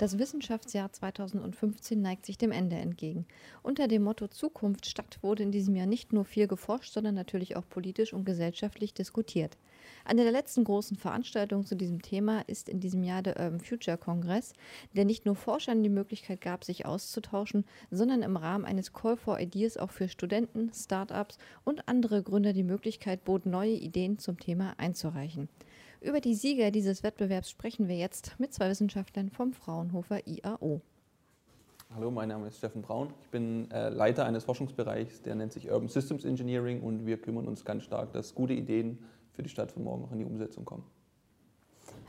Das Wissenschaftsjahr 2015 neigt sich dem Ende entgegen. Unter dem Motto Zukunft statt wurde in diesem Jahr nicht nur viel geforscht, sondern natürlich auch politisch und gesellschaftlich diskutiert. Eine der letzten großen Veranstaltungen zu diesem Thema ist in diesem Jahr der Urban Future Kongress, der nicht nur Forschern die Möglichkeit gab, sich auszutauschen, sondern im Rahmen eines Call for Ideas auch für Studenten, Startups und andere Gründer die Möglichkeit bot, neue Ideen zum Thema einzureichen. Über die Sieger dieses Wettbewerbs sprechen wir jetzt mit zwei Wissenschaftlern vom Fraunhofer IAO. Hallo, mein Name ist Steffen Braun. Ich bin äh, Leiter eines Forschungsbereichs, der nennt sich Urban Systems Engineering und wir kümmern uns ganz stark, dass gute Ideen für die Stadt von morgen auch in die Umsetzung kommen.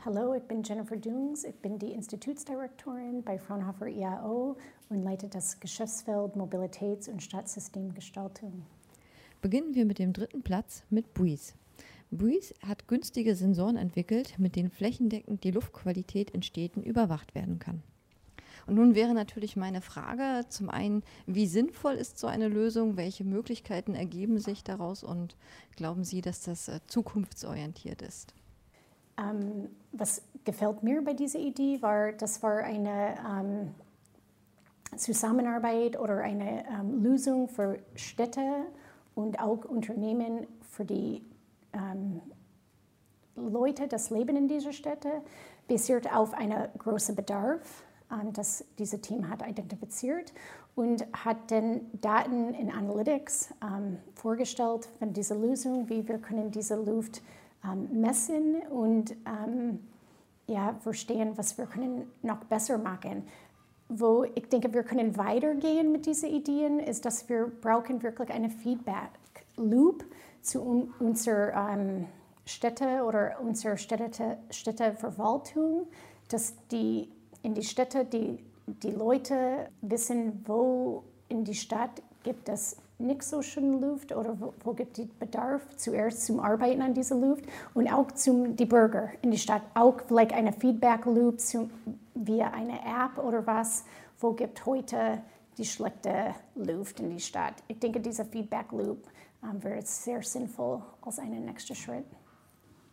Hallo, ich bin Jennifer Dungs. Ich bin die Institutsdirektorin bei Fraunhofer IAO und leite das Geschäftsfeld Mobilitäts- und Stadtsystemgestaltung. Beginnen wir mit dem dritten Platz mit Breeze. Breeze hat günstige Sensoren entwickelt, mit denen flächendeckend die Luftqualität in Städten überwacht werden kann. Und nun wäre natürlich meine Frage zum einen, wie sinnvoll ist so eine Lösung, welche Möglichkeiten ergeben sich daraus und glauben Sie, dass das äh, zukunftsorientiert ist? Ähm, was gefällt mir bei dieser Idee war, das war eine ähm, Zusammenarbeit oder eine ähm, Lösung für Städte und auch Unternehmen für die Leute, das Leben in dieser Städte, basiert auf einem großen Bedarf, ähm, das dieses Team hat identifiziert und hat dann Daten in Analytics ähm, vorgestellt von dieser Lösung, wie wir können diese Luft ähm, messen und ähm, ja, verstehen, was wir können noch besser machen. Wo ich denke, wir können weitergehen mit diesen Ideen, ist, dass wir brauchen wirklich eine Feedback Loop zu unserer ähm, Städte oder unserer Städte, Städteverwaltung, dass die in die Städte die, die Leute wissen, wo in die Stadt gibt es nicht so schön Luft oder wo, wo gibt es Bedarf zuerst zum Arbeiten an dieser Luft und auch zum die Bürger in die Stadt. Auch vielleicht eine Feedback Loop zum, via eine App oder was wo gibt heute die schlechte Luft in die Stadt. Ich denke dieser Feedback Loop wäre es sehr sinnvoll als einen nächsten Schritt.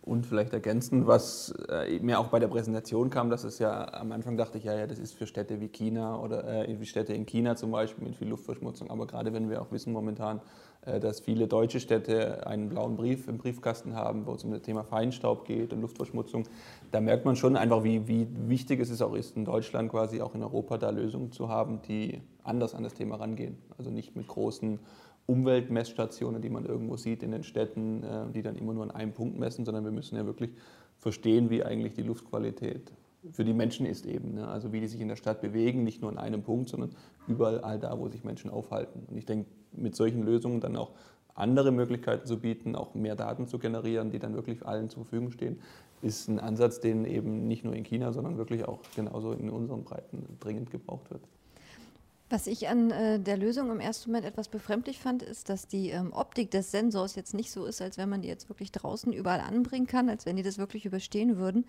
Und vielleicht ergänzend, was äh, mir auch bei der Präsentation kam, dass es ja am Anfang dachte ich, ja, ja, das ist für Städte wie China oder äh, Städte in China zum Beispiel mit viel Luftverschmutzung. Aber gerade wenn wir auch wissen momentan, äh, dass viele deutsche Städte einen blauen Brief im Briefkasten haben, wo es um das Thema Feinstaub geht und Luftverschmutzung, da merkt man schon einfach, wie, wie wichtig es auch ist, in Deutschland quasi auch in Europa da Lösungen zu haben, die anders an das Thema rangehen. Also nicht mit großen Umweltmessstationen, die man irgendwo sieht in den Städten, äh, die dann immer nur an einem Punkt messen, sondern wir müssen ja wirklich verstehen, wie eigentlich die Luftqualität für die Menschen ist eben. Ne? Also wie die sich in der Stadt bewegen, nicht nur an einem Punkt, sondern überall da, wo sich Menschen aufhalten. Und ich denke, mit solchen Lösungen dann auch andere Möglichkeiten zu bieten, auch mehr Daten zu generieren, die dann wirklich allen zur Verfügung stehen, ist ein Ansatz, den eben nicht nur in China, sondern wirklich auch genauso in unseren Breiten dringend gebraucht wird. Was ich an äh, der Lösung im ersten Moment etwas befremdlich fand, ist, dass die ähm, Optik des Sensors jetzt nicht so ist, als wenn man die jetzt wirklich draußen überall anbringen kann, als wenn die das wirklich überstehen würden.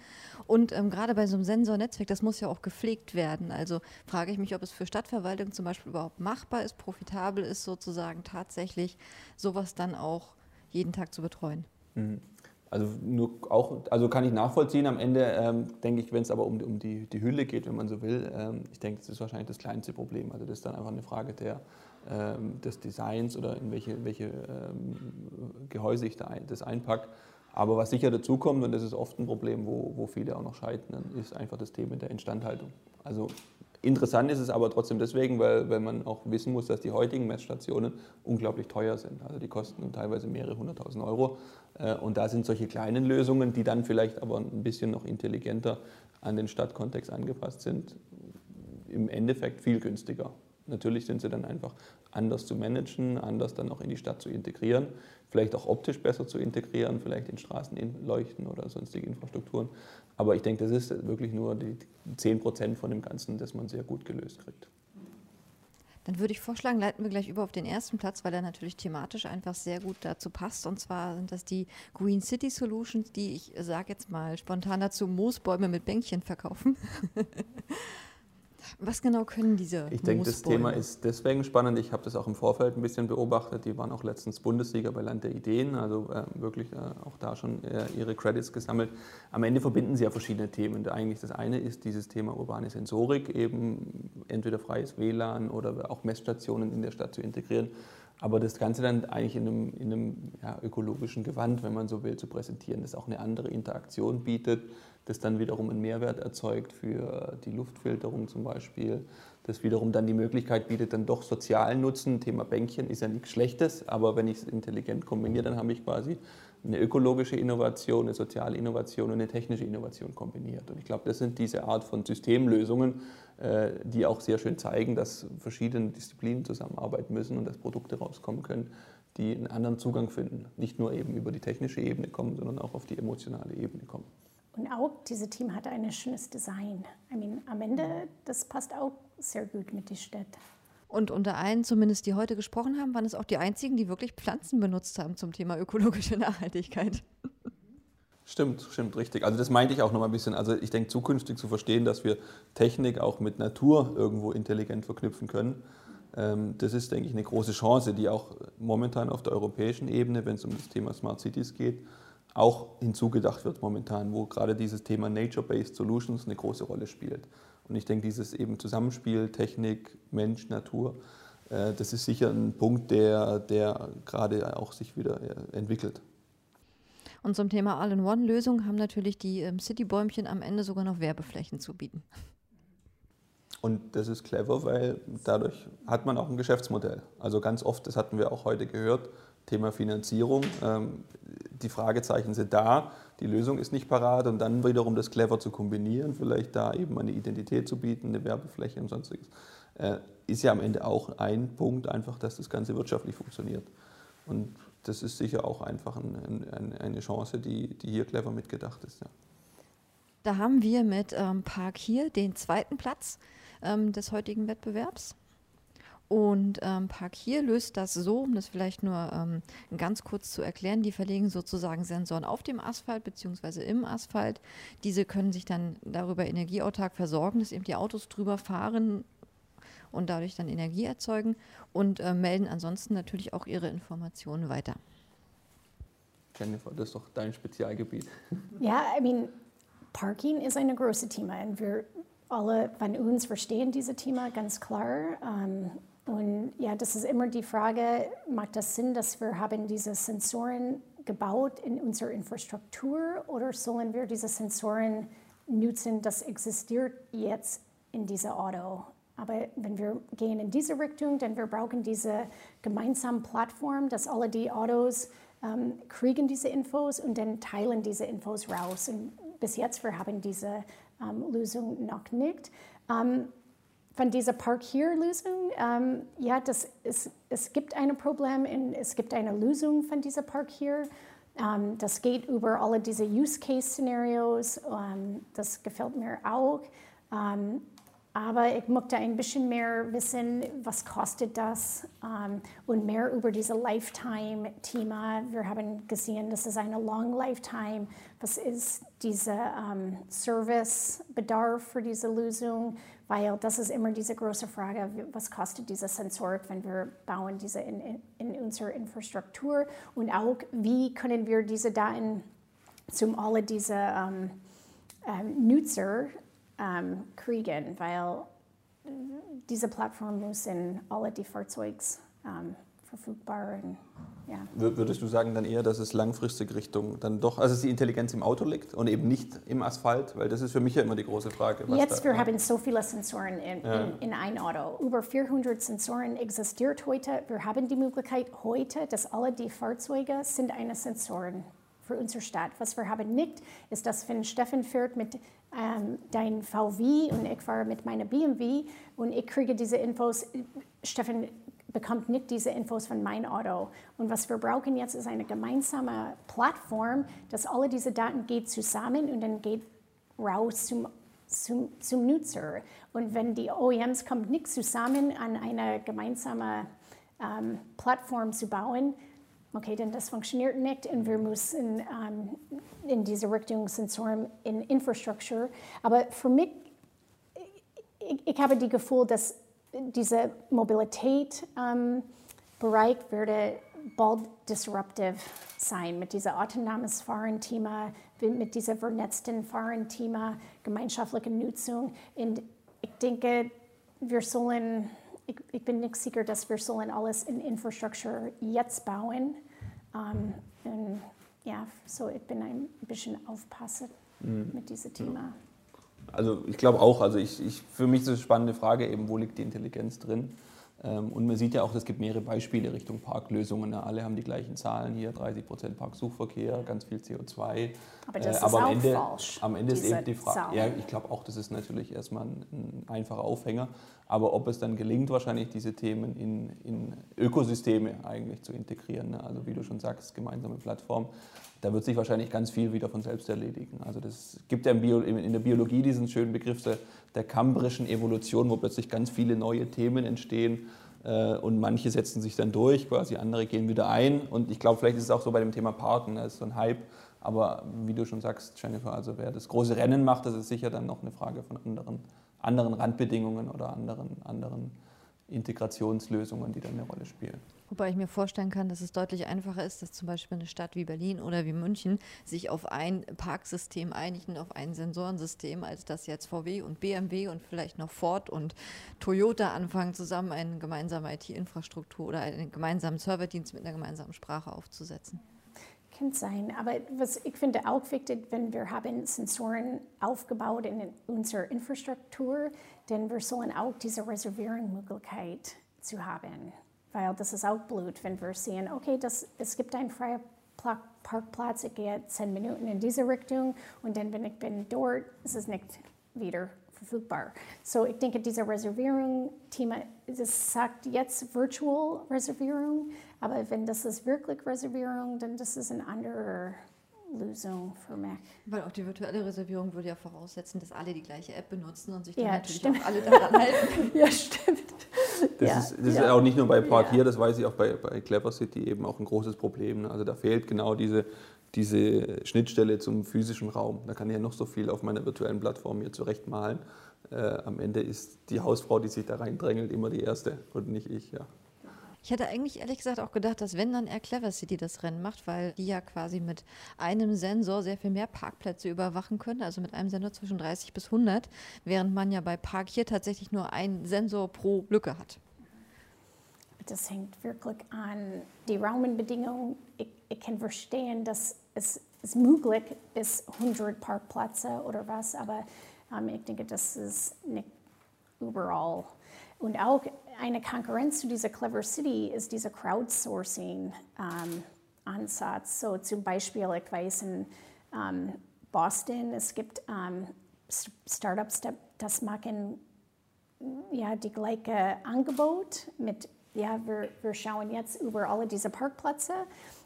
Und ähm, gerade bei so einem Sensornetzwerk, das muss ja auch gepflegt werden. Also frage ich mich, ob es für Stadtverwaltung zum Beispiel überhaupt machbar ist, profitabel ist, sozusagen tatsächlich sowas dann auch jeden Tag zu betreuen. Mhm. Also nur auch, also kann ich nachvollziehen. Am Ende ähm, denke ich, wenn es aber um, um die, die Hülle geht, wenn man so will, ähm, ich denke, das ist wahrscheinlich das kleinste Problem. Also das ist dann einfach eine Frage der, ähm, des Designs oder in welche, welche ähm, Gehäuse ich da ein, das einpacke. Aber was sicher dazu kommt, und das ist oft ein Problem, wo, wo viele auch noch scheitern, ist einfach das Thema der Instandhaltung. Also Interessant ist es aber trotzdem deswegen, weil, weil man auch wissen muss, dass die heutigen Messstationen unglaublich teuer sind. Also die kosten teilweise mehrere hunderttausend Euro. Äh, und da sind solche kleinen Lösungen, die dann vielleicht aber ein bisschen noch intelligenter an den Stadtkontext angepasst sind, im Endeffekt viel günstiger. Natürlich sind sie dann einfach anders zu managen, anders dann auch in die Stadt zu integrieren, vielleicht auch optisch besser zu integrieren, vielleicht in Straßenleuchten oder sonstige Infrastrukturen. Aber ich denke, das ist wirklich nur die 10 Prozent von dem Ganzen, das man sehr gut gelöst kriegt. Dann würde ich vorschlagen, leiten wir gleich über auf den ersten Platz, weil er natürlich thematisch einfach sehr gut dazu passt. Und zwar sind das die Green City Solutions, die ich sage jetzt mal spontan dazu Moosbäume mit Bänkchen verkaufen. Was genau können diese Ich denke, das Thema ist deswegen spannend. Ich habe das auch im Vorfeld ein bisschen beobachtet. Die waren auch letztens Bundessieger bei Land der Ideen, also äh, wirklich äh, auch da schon äh, ihre Credits gesammelt. Am Ende verbinden sie ja verschiedene Themen. Eigentlich das eine ist dieses Thema urbane Sensorik, eben entweder freies WLAN oder auch Messstationen in der Stadt zu integrieren. Aber das Ganze dann eigentlich in einem, in einem ja, ökologischen Gewand, wenn man so will, zu präsentieren, das auch eine andere Interaktion bietet das dann wiederum einen Mehrwert erzeugt für die Luftfilterung zum Beispiel, das wiederum dann die Möglichkeit bietet, dann doch sozialen Nutzen. Thema Bänkchen ist ja nichts Schlechtes, aber wenn ich es intelligent kombiniere, dann habe ich quasi eine ökologische Innovation, eine soziale Innovation und eine technische Innovation kombiniert. Und ich glaube, das sind diese Art von Systemlösungen, äh, die auch sehr schön zeigen, dass verschiedene Disziplinen zusammenarbeiten müssen und dass Produkte rauskommen können, die einen anderen Zugang finden. Nicht nur eben über die technische Ebene kommen, sondern auch auf die emotionale Ebene kommen. Und auch dieses Team hat ein schönes Design. I mean, am Ende, das passt auch sehr gut mit der Stadt. Und unter allen, zumindest die heute gesprochen haben, waren es auch die einzigen, die wirklich Pflanzen benutzt haben zum Thema ökologische Nachhaltigkeit. Stimmt, stimmt, richtig. Also das meinte ich auch noch mal ein bisschen. Also ich denke, zukünftig zu verstehen, dass wir Technik auch mit Natur irgendwo intelligent verknüpfen können. Ähm, das ist, denke ich, eine große Chance, die auch momentan auf der europäischen Ebene, wenn es um das Thema Smart Cities geht, auch hinzugedacht wird momentan, wo gerade dieses Thema Nature-Based Solutions eine große Rolle spielt. Und ich denke, dieses eben Zusammenspiel Technik, Mensch, Natur, äh, das ist sicher ein Punkt, der, der gerade auch sich wieder äh, entwickelt. Und zum Thema All-in-One-Lösung haben natürlich die ähm, Citybäumchen am Ende sogar noch Werbeflächen zu bieten. Und das ist clever, weil dadurch hat man auch ein Geschäftsmodell. Also ganz oft, das hatten wir auch heute gehört, Thema Finanzierung. Ähm, die Fragezeichen sind da, die Lösung ist nicht parat und dann wiederum das clever zu kombinieren, vielleicht da eben eine Identität zu bieten, eine Werbefläche und sonstiges, äh, ist ja am Ende auch ein Punkt, einfach, dass das Ganze wirtschaftlich funktioniert. Und das ist sicher auch einfach ein, ein, eine Chance, die, die hier clever mitgedacht ist. Ja. Da haben wir mit ähm, Park hier den zweiten Platz ähm, des heutigen Wettbewerbs. Und ähm, Park hier löst das so, um das vielleicht nur ähm, ganz kurz zu erklären, die verlegen sozusagen Sensoren auf dem Asphalt bzw. im Asphalt. Diese können sich dann darüber energieautark versorgen, dass eben die Autos drüber fahren und dadurch dann Energie erzeugen und äh, melden ansonsten natürlich auch ihre Informationen weiter. Jennifer, das ist doch dein Spezialgebiet. Ja, I mean, Parking ist ein großes Thema und wir alle von uns verstehen dieses Thema ganz klar. Um, und ja, das ist immer die Frage, macht das Sinn, dass wir haben diese Sensoren gebaut in unserer Infrastruktur oder sollen wir diese Sensoren nutzen, das existiert jetzt in dieser Auto? Aber wenn wir gehen in diese Richtung, dann wir brauchen diese gemeinsame Plattform, dass alle die Autos ähm, kriegen diese Infos und dann teilen diese Infos raus. Und bis jetzt wir haben diese ähm, Lösung noch nicht. Ähm, von dieser Park-Here-Lösung, ähm, ja, das ist, es gibt ein Problem und es gibt eine Lösung von dieser Park-Here. Ähm, das geht über alle diese Use-Case-Szenarios. Ähm, das gefällt mir auch. Aber ich möchte ein bisschen mehr wissen, was kostet das ähm, und mehr über dieses Lifetime-Thema. Wir haben gesehen, das ist eine Long Lifetime. Was ist dieser ähm, Servicebedarf für diese Lösung? Weil das ist immer diese große Frage, was kostet dieser Sensor, wenn wir bauen diese in, in, in unserer Infrastruktur und auch, wie können wir diese Daten zum alle diese ähm, ähm, Nutzer ähm, kriegen, weil diese Plattform muss in alle die Fahrzeuge ähm, verfügbar und ja. Würdest du sagen dann eher, dass es langfristig Richtung dann doch, also dass die Intelligenz im Auto liegt und eben nicht im Asphalt? Weil das ist für mich ja immer die große Frage. Jetzt, da, wir ja. haben so viele Sensoren in, ja. in, in ein Auto. Über 400 Sensoren existiert heute. Wir haben die Möglichkeit heute, dass alle die Fahrzeuge sind eine Sensoren für unsere Stadt. Was wir haben nicht, ist, dass wenn Steffen fährt mit ähm, dein VW und ich fahre mit meiner BMW und ich kriege diese Infos, Steffen bekommt nicht diese Infos von meinem Auto. Und was wir brauchen jetzt ist eine gemeinsame Plattform, dass alle diese Daten geht zusammen und dann geht raus zum, zum, zum Nutzer. Und wenn die OEMs kommen nicht zusammen an eine gemeinsame ähm, Plattform zu bauen, okay, denn das funktioniert nicht und wir müssen ähm, in diese Richtung Sensoren in Infrastruktur. Aber für mich, ich, ich habe das Gefühl, dass diese Mobilität ähm, Bereich würde bald disruptive sein mit diesem autonomes Fahren-Thema, mit diesem vernetzten Fahren-Thema, gemeinschaftliche Nutzung. Und ich denke, wir sollen, ich, ich, bin nicht sicher, dass wir sollen alles in Infrastruktur jetzt bauen. Um, und ja, so ich bin ein bisschen aufpassen mhm. mit diesem Thema. Also ich glaube auch, also ich, ich, für mich ist es eine spannende Frage eben, wo liegt die Intelligenz drin? Ähm, und man sieht ja auch, es gibt mehrere Beispiele Richtung Parklösungen. Alle haben die gleichen Zahlen hier, 30 Prozent Parksuchverkehr, ganz viel CO2. Aber das äh, ist aber am Ende, falsch. Am Ende ist eben die Frage, ja, ich glaube auch, das ist natürlich erstmal ein, ein, einfacher Aufhänger. Aber ob es dann gelingt, wahrscheinlich diese Themen in, in Ökosysteme eigentlich zu integrieren, ne? also wie du schon sagst, gemeinsame Plattformen, da wird sich wahrscheinlich ganz viel wieder von selbst erledigen. Also das gibt ja in der Biologie diesen schönen Begriff der, der kambrischen Evolution, wo plötzlich ganz viele neue Themen entstehen äh, und manche setzen sich dann durch, quasi andere gehen wieder ein. Und ich glaube, vielleicht ist es auch so bei dem Thema Parken, das ist so ein Hype. Aber wie du schon sagst, Jennifer, also wer das große Rennen macht, das ist sicher dann noch eine Frage von anderen, anderen Randbedingungen oder anderen, anderen Integrationslösungen, die dann eine Rolle spielen. Wobei ich mir vorstellen kann, dass es deutlich einfacher ist, dass zum Beispiel eine Stadt wie Berlin oder wie München sich auf ein Parksystem einigen, auf ein Sensorensystem, als dass jetzt VW und BMW und vielleicht noch Ford und Toyota anfangen, zusammen eine gemeinsame IT-Infrastruktur oder einen gemeinsamen Serverdienst mit einer gemeinsamen Sprache aufzusetzen. Kann sein, aber was ich finde auch wichtig, wenn wir haben Sensoren aufgebaut in unserer Infrastruktur, denn wir sollen auch diese Reservierungsmöglichkeit zu haben. Weil das ist auch blöd, wenn wir sehen, okay, das, es gibt einen freien Parkplatz, ich gehe zehn Minuten in diese Richtung und dann, wenn ich bin dort, ist es nicht wieder verfügbar. So, ich denke, diese Reservierung-Thema, das sagt jetzt Virtual Reservierung, aber wenn das ist wirklich Reservierung, dann das ist ein anderer Lösung für mich. Weil auch die virtuelle Reservierung würde ja voraussetzen, dass alle die gleiche App benutzen und sich dann ja, natürlich stimmt. auch alle daran halten. ja, stimmt. Das, ja, ist, das ja. ist auch nicht nur bei Park hier, das weiß ich auch bei, bei Clever City eben auch ein großes Problem. Ne? Also da fehlt genau diese, diese Schnittstelle zum physischen Raum. Da kann ich ja noch so viel auf meiner virtuellen Plattform hier zurechtmalen. Äh, am Ende ist die Hausfrau, die sich da reindrängelt, immer die erste und nicht ich. Ja. Ich hätte eigentlich ehrlich gesagt auch gedacht, dass wenn dann Air Clever City das Rennen macht, weil die ja quasi mit einem Sensor sehr viel mehr Parkplätze überwachen können, also mit einem Sensor zwischen 30 bis 100, während man ja bei Park hier tatsächlich nur einen Sensor pro Lücke hat. Das hängt wirklich an die Rahmenbedingungen. Ich, ich kann verstehen, dass es, es möglich bis 100 Parkplätze oder was, aber ähm, ich denke, das ist nicht überall. Und auch eine Konkurrenz zu dieser Clever City ist dieser Crowdsourcing-Ansatz. Ähm, so zum Beispiel, ich weiß in ähm, Boston, es gibt ähm, Startups, das machen ja, die gleiche Angebot mit, ja, wir, wir schauen jetzt über alle diese Parkplätze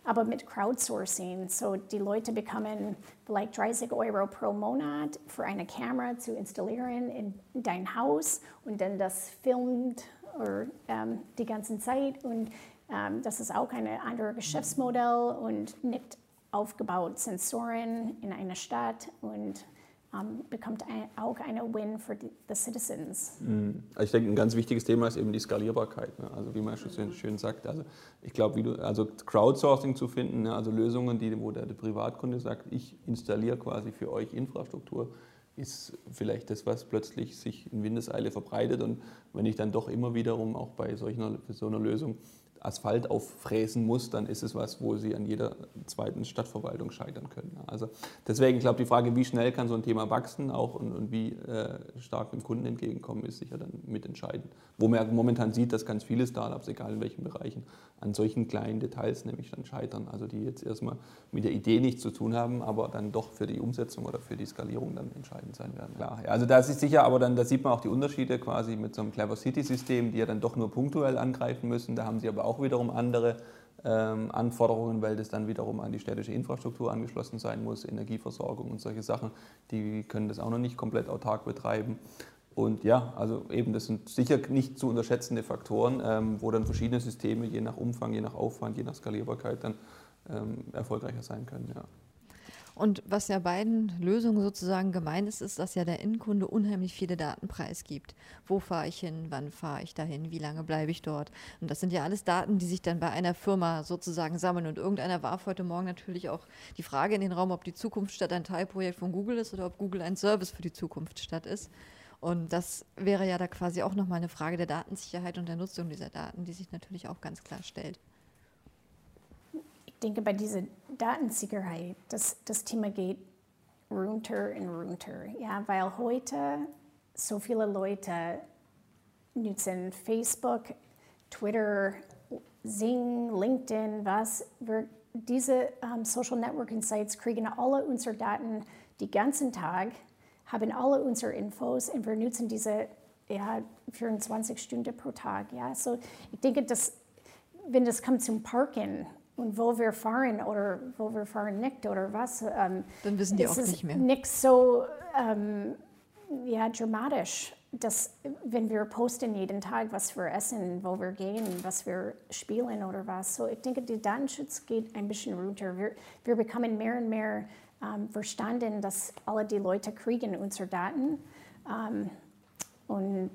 aber mit Crowdsourcing. So die Leute bekommen vielleicht 30 Euro pro Monat für eine Kamera zu installieren in dein Haus und dann das filmt oder, ähm, die ganze Zeit. Und ähm, das ist auch ein anderes Geschäftsmodell und nicht aufgebaut Sensoren in einer Stadt und um, bekommt ein, auch eine Win für die Citizens. Mhm. Also ich denke, ein ganz wichtiges Thema ist eben die Skalierbarkeit. Ne? Also wie man schon schön sagt, also ich glaube, wie du, also Crowdsourcing zu finden, ne? also Lösungen, die, wo der, der Privatkunde sagt, ich installiere quasi für euch Infrastruktur, ist vielleicht das, was plötzlich sich in Windeseile verbreitet. Und wenn ich dann doch immer wiederum auch bei solcher, so einer Lösung Asphalt auffräsen muss, dann ist es was, wo sie an jeder zweiten Stadtverwaltung scheitern können. Also deswegen, ich glaube, die Frage, wie schnell kann so ein Thema wachsen auch und, und wie äh, stark dem Kunden entgegenkommen, ist sicher dann mitentscheidend. Wo man momentan sieht, dass ganz viele Startups, egal in welchen Bereichen, an solchen kleinen Details nämlich dann scheitern. Also die jetzt erstmal mit der Idee nichts zu tun haben, aber dann doch für die Umsetzung oder für die Skalierung dann entscheidend sein werden. Klar, ja, also das ist sicher, aber dann da sieht man auch die Unterschiede quasi mit so einem Clever City System, die ja dann doch nur punktuell angreifen müssen. Da haben sie aber auch wiederum andere ähm, Anforderungen, weil das dann wiederum an die städtische Infrastruktur angeschlossen sein muss, Energieversorgung und solche Sachen. Die können das auch noch nicht komplett autark betreiben. Und ja, also eben, das sind sicher nicht zu unterschätzende Faktoren, ähm, wo dann verschiedene Systeme je nach Umfang, je nach Aufwand, je nach Skalierbarkeit dann ähm, erfolgreicher sein können. Ja. Und was ja beiden Lösungen sozusagen gemeint ist, ist, dass ja der Innenkunde unheimlich viele Daten preisgibt. Wo fahre ich hin? Wann fahre ich dahin? Wie lange bleibe ich dort? Und das sind ja alles Daten, die sich dann bei einer Firma sozusagen sammeln. Und irgendeiner warf heute Morgen natürlich auch die Frage in den Raum, ob die Zukunftsstadt ein Teilprojekt von Google ist oder ob Google ein Service für die Zukunftsstadt ist. Und das wäre ja da quasi auch nochmal eine Frage der Datensicherheit und der Nutzung dieser Daten, die sich natürlich auch ganz klar stellt denke, bei dieser Datensicherheit, das, das Thema geht runter und runter. Ja, weil heute so viele Leute nutzen Facebook, Twitter, Zing, LinkedIn, was. Wir, diese um, ähm, Social Networking Sites kriegen alle unsere Daten den ganzen Tag, haben alle unsere Infos und wir nutzen diese ja, 24 Stunden pro Tag. Ja. So, ich denke, dass, wenn das kommt zum Parken, und wo wir fahren oder wo wir fahren nicht oder was. Ähm, Dann wissen die auch nicht mehr. Nicht so ähm, ja, dramatisch, dass wenn wir posten jeden Tag, was wir essen, wo wir gehen, was wir spielen oder was. So, ich denke, der Datenschutz geht ein bisschen runter. Wir, wir bekommen mehr und mehr ähm, verstanden, dass alle die Leute kriegen unsere Daten. Ähm, und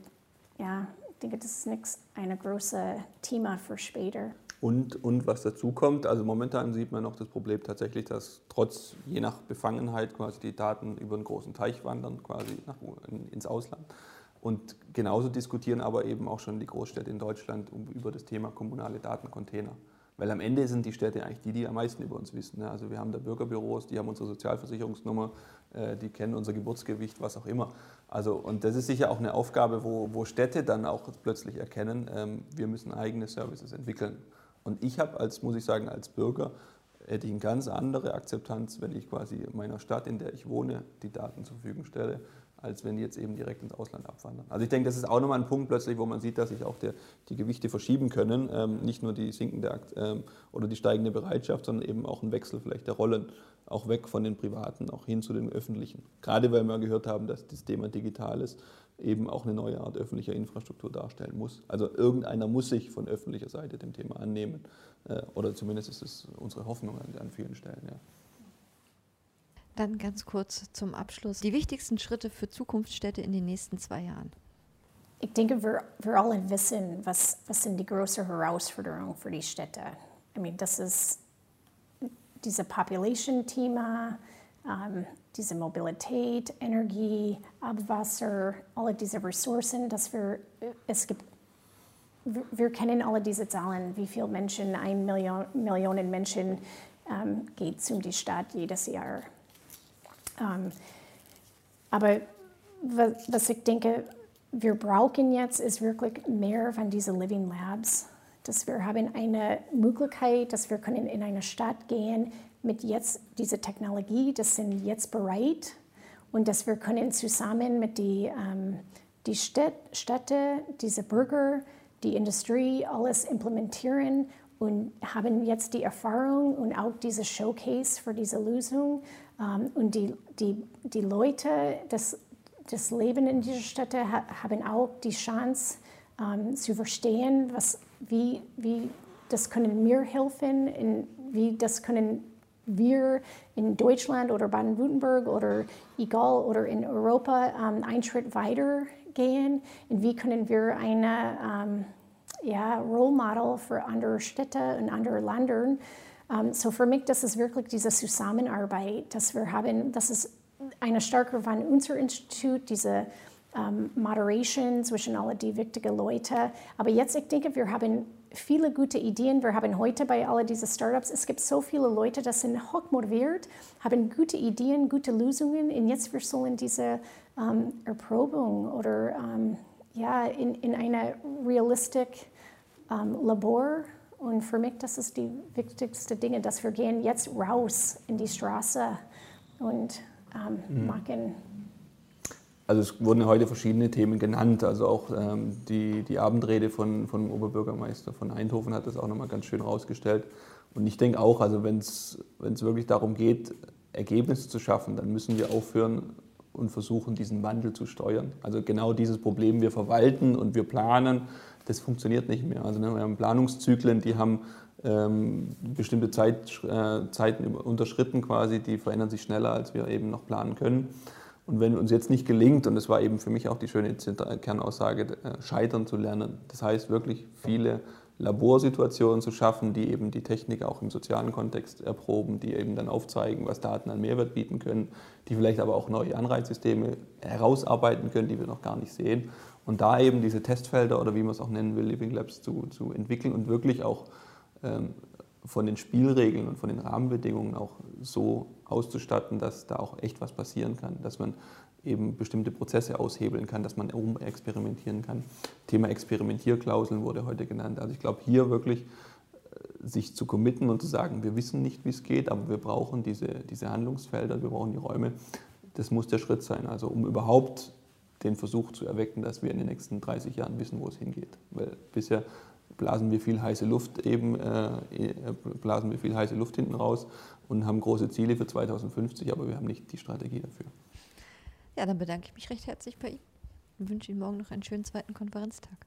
ja, ich denke, das ist nichts ein großes Thema für später. Und, und was dazu kommt, also momentan sieht man noch das Problem tatsächlich, dass trotz, je nach Befangenheit quasi die Daten über einen großen Teich wandern, quasi nach, ins Ausland. Und genauso diskutieren aber eben auch schon die Großstädte in Deutschland über das Thema kommunale Datencontainer. Weil am Ende sind die Städte eigentlich die, die am meisten über uns wissen. Ne? Also wir haben da Bürgerbüros, die haben unsere Sozialversicherungsnummer, äh, die kennen unser Geburtsgewicht, was auch immer. Also, und das ist sicher auch eine Aufgabe, wo, wo Städte dann auch plötzlich erkennen, ähm, wir müssen eigene Services entwickeln. Und ich habe als, muss ich sagen, als Bürger hätte ich eine ganz andere Akzeptanz, wenn ich quasi meiner Stadt, in der ich wohne, die Daten zur Verfügung stelle, als wenn die jetzt eben direkt ins Ausland abwandern. Also ich denke, das ist auch nochmal ein Punkt plötzlich, wo man sieht, dass sich auch der, die Gewichte verschieben können. Ähm, nicht nur die sinkende ähm, oder die steigende Bereitschaft, sondern eben auch ein Wechsel vielleicht der Rollen, auch weg von den Privaten, auch hin zu den Öffentlichen. Gerade weil wir gehört haben, dass das Thema digital ist eben auch eine neue Art öffentlicher Infrastruktur darstellen muss. Also irgendeiner muss sich von öffentlicher Seite dem Thema annehmen. Äh, oder zumindest ist es unsere Hoffnung an, vielen Stellen. Ja. Dann ganz kurz zum Abschluss. Die wichtigsten Schritte für Zukunftsstädte in den nächsten zwei Jahren. Ich denke, wir, wir alle wissen, was, was sind die großen Herausforderungen für die Städte. I mean, das ist dieses Population-Thema, ähm, diese Mobilität, Energie, Abwasser, alle diese Ressourcen, dass wir, es gibt, wir kennen alle diese Zahlen, wie viele Menschen, ein Million, Millionen Menschen ähm, geht zu die Stadt jedes Jahr. Ähm, aber was ich denke, wir brauchen jetzt, ist wirklich mehr von diesen Living Labs, dass wir haben eine Möglichkeit, dass wir können in eine Stadt gehen, mit jetzt dieser Technologie, das sind jetzt bereit. Und dass wir können zusammen mit die, ähm, die Städte, diese Bürger, die Industrie alles implementieren und haben jetzt die Erfahrung und auch diese Showcase für diese Lösung und die, die, die Leute, das, das Leben in dieser Städte ha, haben auch die Chance ähm, zu verstehen, was, wie, wie das können mir helfen, in, wie das können wir in Deutschland oder Baden-Württemberg oder egal oder in Europa um, einen Schritt weiter gehen und wie können wir eine um, ja, Role Model für andere Städte und andere Länder. Um, so für mich, das ist wirklich diese Zusammenarbeit, dass wir haben, das ist eine starke von unser Institut, diese um, Moderation zwischen all die wichtigen Leute. Aber jetzt, ich denke, wir haben viele gute Ideen. Wir haben heute bei all diesen Startups, es gibt so viele Leute, die sind hochmotiviert, haben gute Ideen, gute Lösungen und jetzt wir sollen diese ähm, Erprobung oder ja, in, in einer realistik Labor und für mich, das ist die wichtigste Dinge, dass wir gehen jetzt raus in die Straße und ähm, mhm. machen also es wurden heute verschiedene Themen genannt. Also auch ähm, die, die Abendrede von, von Oberbürgermeister von Eindhoven hat das auch nochmal ganz schön rausgestellt. Und ich denke auch, also wenn es wirklich darum geht, Ergebnisse zu schaffen, dann müssen wir aufhören und versuchen, diesen Wandel zu steuern. Also genau dieses Problem, wir verwalten und wir planen, das funktioniert nicht mehr. Also ne, wir haben Planungszyklen, die haben ähm, bestimmte Zeit, äh, Zeiten unterschritten quasi, die verändern sich schneller, als wir eben noch planen können. Und wenn uns jetzt nicht gelingt, und das war eben für mich auch die schöne Kernaussage, äh, scheitern zu lernen, das heißt wirklich viele Laborsituationen zu schaffen, die eben die Technik auch im sozialen Kontext erproben, die eben dann aufzeigen, was Daten an Mehrwert bieten können, die vielleicht aber auch neue Anreizsysteme herausarbeiten können, die wir noch gar nicht sehen. Und da eben diese Testfelder oder wie man es auch nennen will, Living Labs zu, zu entwickeln und wirklich auch ähm, von den Spielregeln und von den Rahmenbedingungen auch so auszustatten, dass da auch echt was passieren kann, dass man eben bestimmte Prozesse aushebeln kann, dass man experimentieren kann. Thema Experimentierklauseln wurde heute genannt. Also ich glaube, hier wirklich äh, sich zu committen und zu sagen, wir wissen nicht, wie es geht, aber wir brauchen diese, diese Handlungsfelder, wir brauchen die Räume, das muss der Schritt sein. Also um überhaupt den Versuch zu erwecken, dass wir in den nächsten 30 Jahren wissen, wo es hingeht. Weil bisher blasen wir viel heiße Luft eben, äh, äh, blasen wir viel heiße Luft hinten raus und haben große Ziele für 2050, aber wir haben nicht die Strategie dafür. Ja, dann bedanke ich mich recht herzlich bei Ihnen und wünsche Ihnen morgen noch einen schönen zweiten Konferenztag.